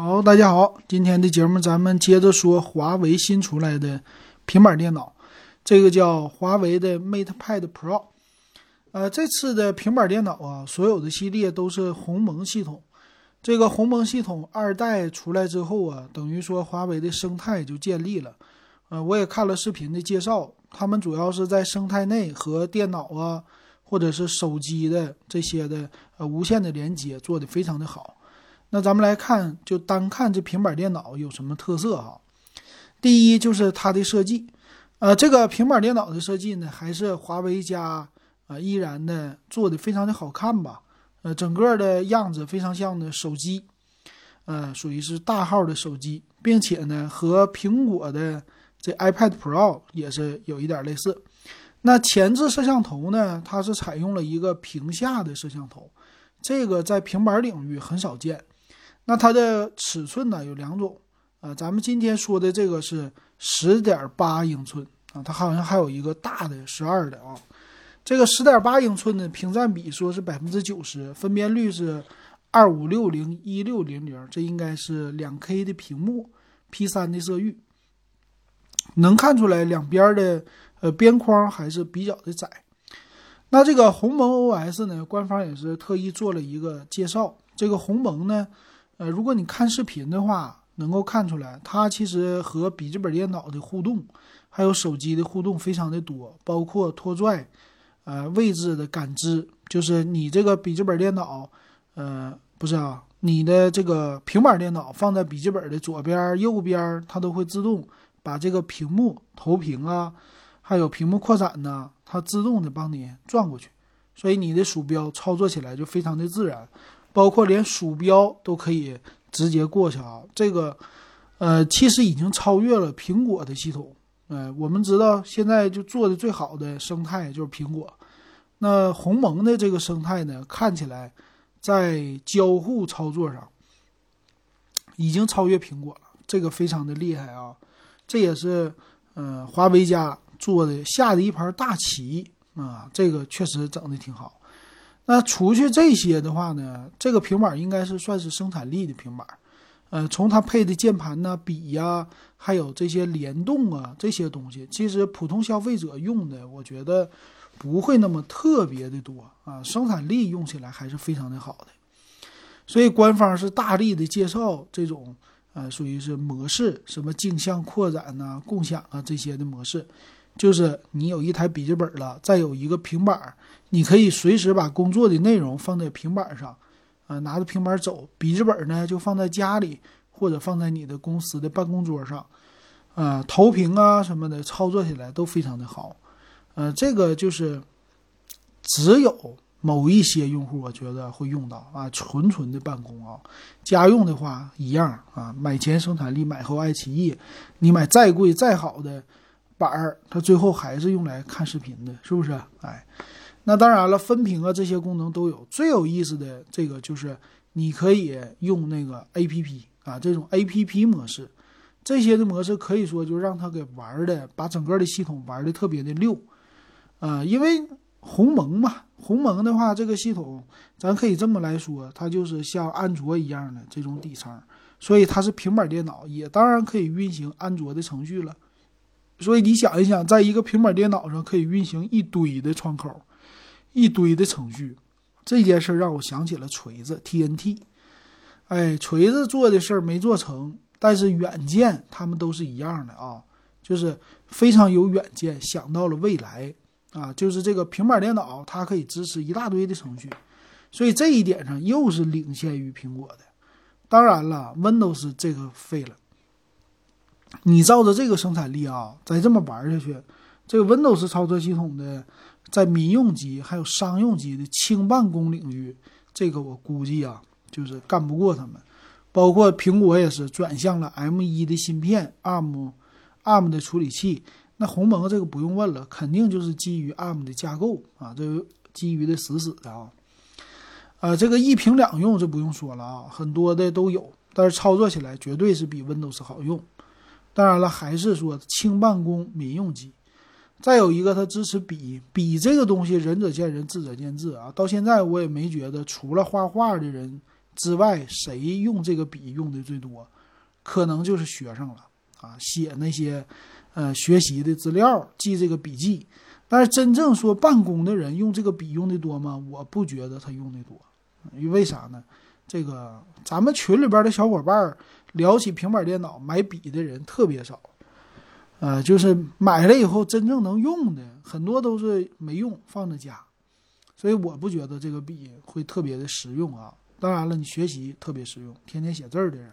好，大家好，今天的节目咱们接着说华为新出来的平板电脑，这个叫华为的 MatePad Pro。呃，这次的平板电脑啊，所有的系列都是鸿蒙系统。这个鸿蒙系统二代出来之后啊，等于说华为的生态就建立了。呃，我也看了视频的介绍，他们主要是在生态内和电脑啊，或者是手机的这些的呃无线的连接做的非常的好。那咱们来看，就单看这平板电脑有什么特色哈？第一就是它的设计，呃，这个平板电脑的设计呢，还是华为家啊依然的做的非常的好看吧？呃，整个的样子非常像的手机，呃，属于是大号的手机，并且呢和苹果的这 iPad Pro 也是有一点类似。那前置摄像头呢，它是采用了一个屏下的摄像头，这个在平板领域很少见。那它的尺寸呢有两种，啊，咱们今天说的这个是十点八英寸啊，它好像还有一个大的十二的啊。这个十点八英寸的屏占比说是百分之九十，分辨率是二五六零一六零零，这应该是两 K 的屏幕，P 三的色域，能看出来两边的呃边框还是比较的窄。那这个鸿蒙 OS 呢，官方也是特意做了一个介绍，这个鸿蒙呢。呃，如果你看视频的话，能够看出来，它其实和笔记本电脑的互动，还有手机的互动非常的多，包括拖拽，呃，位置的感知，就是你这个笔记本电脑，呃，不是啊，你的这个平板电脑放在笔记本的左边、右边，它都会自动把这个屏幕投屏啊，还有屏幕扩展呢，它自动的帮你转过去，所以你的鼠标操作起来就非常的自然。包括连鼠标都可以直接过去啊！这个，呃，其实已经超越了苹果的系统。呃，我们知道现在就做的最好的生态就是苹果。那鸿蒙的这个生态呢，看起来在交互操作上已经超越苹果了，这个非常的厉害啊！这也是呃华为家做的下的一盘大棋啊！这个确实整的挺好。那除去这些的话呢，这个平板应该是算是生产力的平板，呃，从它配的键盘呐、笔呀，还有这些联动啊这些东西，其实普通消费者用的，我觉得不会那么特别的多啊，生产力用起来还是非常的好的。所以官方是大力的介绍这种，呃，属于是模式，什么镜像扩展呐、共享啊这些的模式。就是你有一台笔记本了，再有一个平板，你可以随时把工作的内容放在平板上，啊，拿着平板走。笔记本呢，就放在家里或者放在你的公司的办公桌上，啊，投屏啊什么的，操作起来都非常的好。呃，这个就是只有某一些用户，我觉得会用到啊，纯纯的办公啊，家用的话一样啊，买前生产力，买后爱奇艺，你买再贵再好的。板儿，它最后还是用来看视频的，是不是？哎，那当然了，分屏啊这些功能都有。最有意思的这个就是你可以用那个 A P P 啊，这种 A P P 模式，这些的模式可以说就让它给玩的，把整个的系统玩的特别的溜。啊，因为鸿蒙嘛，鸿蒙的话，这个系统咱可以这么来说，它就是像安卓一样的这种底层，所以它是平板电脑，也当然可以运行安卓的程序了。所以你想一想，在一个平板电脑上可以运行一堆的窗口，一堆的程序，这件事让我想起了锤子 TNT。哎，锤子做的事儿没做成，但是远见他们都是一样的啊，就是非常有远见，想到了未来啊，就是这个平板电脑它可以支持一大堆的程序，所以这一点上又是领先于苹果的。当然了，Windows 这个废了。你照着这个生产力啊，再这么玩下去，这个 Windows 操作系统的在民用机还有商用机的轻办公领域，这个我估计啊，就是干不过他们。包括苹果也是转向了 M1 的芯片，ARM，ARM 的处理器。那鸿蒙这个不用问了，肯定就是基于 ARM 的架构啊，这基于的死死的啊。呃，这个一屏两用这不用说了啊，很多的都有，但是操作起来绝对是比 Windows 好用。当然了，还是说轻办公民用机，再有一个它支持笔，笔这个东西仁者见仁，智者见智啊。到现在我也没觉得除了画画的人之外，谁用这个笔用的最多？可能就是学生了啊，写那些呃学习的资料，记这个笔记。但是真正说办公的人用这个笔用的多吗？我不觉得他用的多，因为啥呢？这个咱们群里边的小伙伴聊起平板电脑买笔的人特别少，呃，就是买了以后真正能用的很多都是没用放在家，所以我不觉得这个笔会特别的实用啊。当然了，你学习特别实用，天天写字儿的人。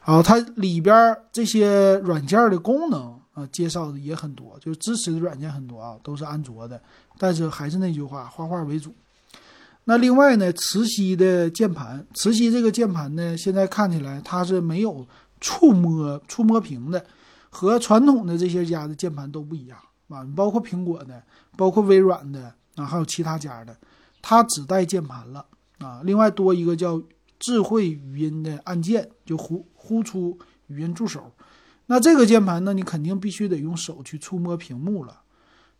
好，它里边这些软件的功能啊，介绍的也很多，就是支持的软件很多啊，都是安卓的。但是还是那句话，画画为主。那另外呢，磁吸的键盘，磁吸这个键盘呢，现在看起来它是没有触摸触摸屏的，和传统的这些家的键盘都不一样啊。包括苹果的，包括微软的啊，还有其他家的，它只带键盘了啊。另外多一个叫。智慧语音的按键就呼呼出语音助手，那这个键盘呢，你肯定必须得用手去触摸屏幕了。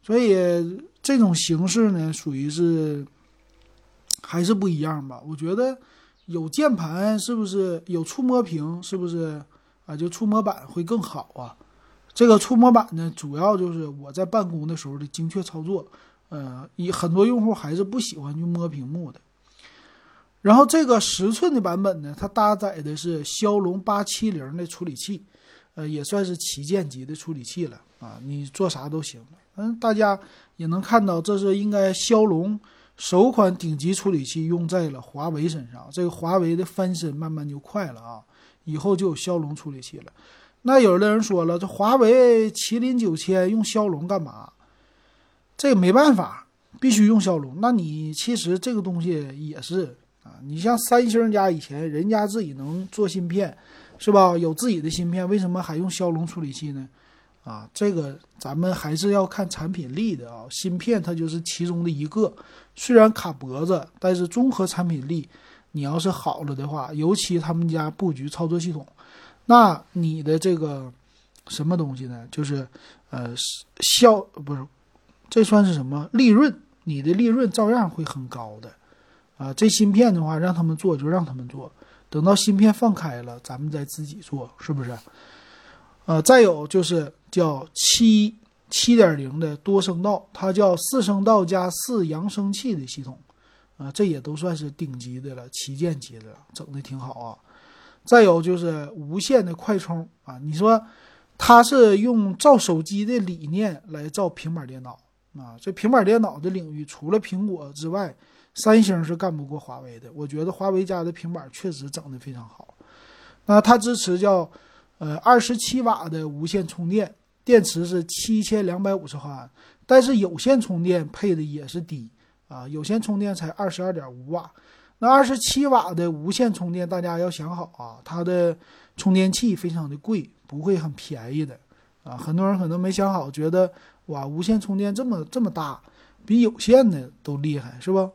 所以这种形式呢，属于是还是不一样吧？我觉得有键盘是不是有触摸屏？是不是啊？就触摸板会更好啊？这个触摸板呢，主要就是我在办公的时候的精确操作。呃，以很多用户还是不喜欢去摸屏幕的。然后这个十寸的版本呢，它搭载的是骁龙八七零的处理器，呃，也算是旗舰级的处理器了啊。你做啥都行。嗯，大家也能看到，这是应该骁龙首款顶级处理器用在了华为身上。这个华为的翻身慢慢就快了啊，以后就有骁龙处理器了。那有的人说了，这华为麒麟九千用骁龙干嘛？这个没办法，必须用骁龙。那你其实这个东西也是啊。你像三星家以前人家自己能做芯片，是吧？有自己的芯片，为什么还用骁龙处理器呢？啊，这个咱们还是要看产品力的啊。芯片它就是其中的一个，虽然卡脖子，但是综合产品力，你要是好了的话，尤其他们家布局操作系统，那你的这个什么东西呢？就是呃效不是，这算是什么利润？你的利润照样会很高的。啊，这芯片的话，让他们做就让他们做，等到芯片放开了，咱们再自己做，是不是？呃，再有就是叫七七点零的多声道，它叫四声道加四扬声器的系统，啊，这也都算是顶级的了，旗舰级的了，整的挺好啊。再有就是无线的快充啊，你说它是用造手机的理念来造平板电脑啊，这平板电脑的领域，除了苹果之外。三星是干不过华为的，我觉得华为家的平板确实整的非常好。那它支持叫呃二十七瓦的无线充电，电池是七千两百五十毫安，但是有线充电配的也是低啊，有线充电才二十二点五瓦。那二十七瓦的无线充电，大家要想好啊，它的充电器非常的贵，不会很便宜的啊。很多人可能没想好，觉得哇，无线充电这么这么大，比有线的都厉害，是不？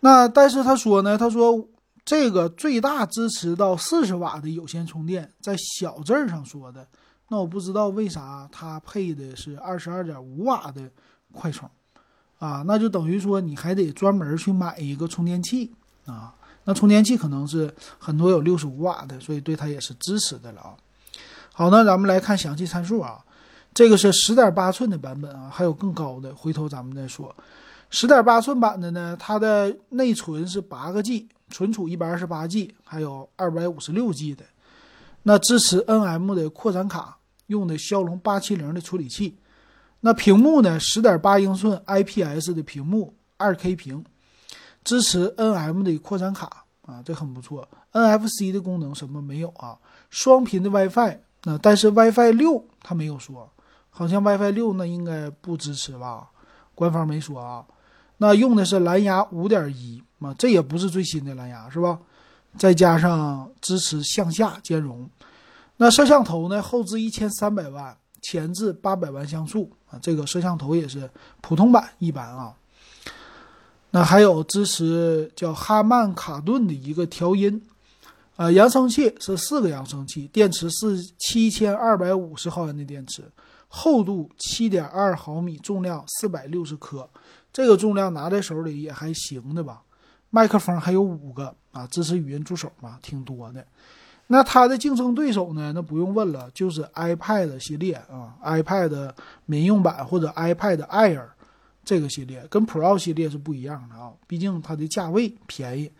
那但是他说呢，他说这个最大支持到四十瓦的有线充电，在小字儿上说的，那我不知道为啥它配的是二十二点五瓦的快充，啊，那就等于说你还得专门去买一个充电器啊，那充电器可能是很多有六十五瓦的，所以对它也是支持的了啊。好，那咱们来看详细参数啊，这个是十点八寸的版本啊，还有更高的，回头咱们再说。十点八寸版的呢，它的内存是八个 G，存储一百二十八 G，还有二百五十六 G 的。那支持 NM 的扩展卡，用的骁龙八七零的处理器。那屏幕呢，十点八英寸 IPS 的屏幕，二 K 屏，支持 NM 的扩展卡啊，这很不错。NFC 的功能什么没有啊？双频的 WiFi，那但是 WiFi 六它没有说，好像 WiFi 六那应该不支持吧？官方没说啊。那用的是蓝牙五点一啊，这也不是最新的蓝牙是吧？再加上支持向下兼容。那摄像头呢？后置一千三百万，前置八百万像素啊，这个摄像头也是普通版一般啊。那还有支持叫哈曼卡顿的一个调音，啊，扬声器是四个扬声器，电池是七千二百五十毫安的电池，厚度七点二毫米，重量四百六十克。这个重量拿在手里也还行的吧，麦克风还有五个啊，支持语音助手嘛，挺多的。那它的竞争对手呢？那不用问了，就是 iPad 系列啊，iPad 民用版或者 iPad Air 这个系列，跟 Pro 系列是不一样的啊，毕竟它的价位便宜。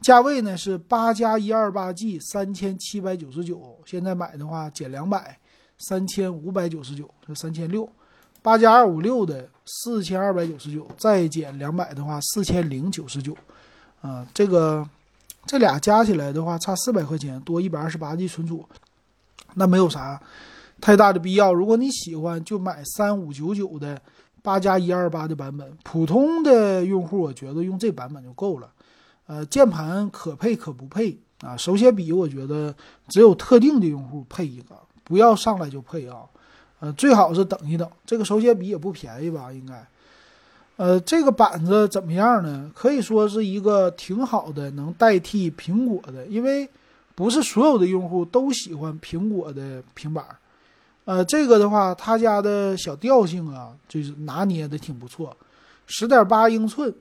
价位呢是八加一二八 G 三千七百九十九，现在买的话减两百，三千五百九十九，这三千六。八加二五六的四千二百九十九，再减两百的话四千零九十九，啊，这个这俩加起来的话差四百块钱，多一百二十八 G 存储，那没有啥太大的必要。如果你喜欢，就买三五九九的八加一二八的版本。普通的用户，我觉得用这版本就够了。呃，键盘可配可不配啊，手写笔我觉得只有特定的用户配一个，不要上来就配啊。呃，最好是等一等，这个手写笔也不便宜吧？应该，呃，这个板子怎么样呢？可以说是一个挺好的，能代替苹果的，因为不是所有的用户都喜欢苹果的平板。呃，这个的话，他家的小调性啊，就是拿捏的挺不错，十点八英寸，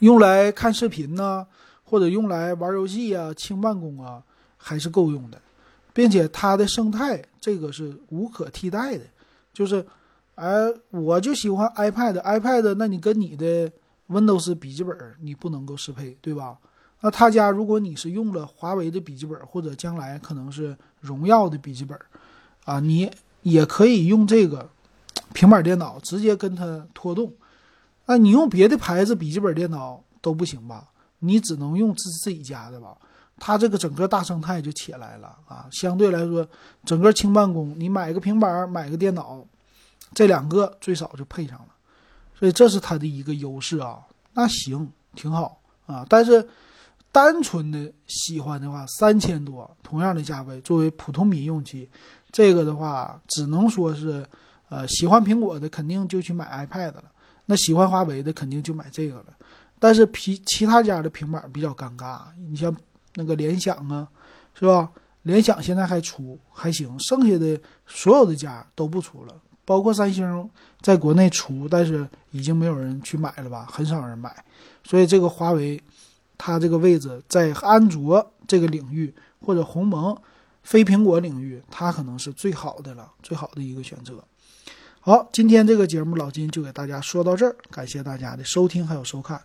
用来看视频呢，或者用来玩游戏啊、轻办公啊，还是够用的。并且它的生态这个是无可替代的，就是，哎，我就喜欢 iPad，iPad，那你跟你的 Windows 笔记本你不能够适配，对吧？那他家如果你是用了华为的笔记本，或者将来可能是荣耀的笔记本，啊，你也可以用这个平板电脑直接跟它拖动。那你用别的牌子笔记本电脑都不行吧？你只能用自自己家的吧？它这个整个大生态就起来了啊！相对来说，整个轻办公，你买个平板，买个电脑，这两个最少就配上了，所以这是它的一个优势啊。那行，挺好啊。但是单纯的喜欢的话，三千多，同样的价位，作为普通民用机，这个的话，只能说是，呃，喜欢苹果的肯定就去买 iPad 了，那喜欢华为的肯定就买这个了。但是其其他家的平板比较尴尬，你像。那个联想啊，是吧？联想现在还出还行，剩下的所有的家都不出了，包括三星在国内出，但是已经没有人去买了吧，很少人买。所以这个华为，它这个位置在安卓这个领域或者鸿蒙非苹果领域，它可能是最好的了，最好的一个选择。好，今天这个节目老金就给大家说到这儿，感谢大家的收听还有收看。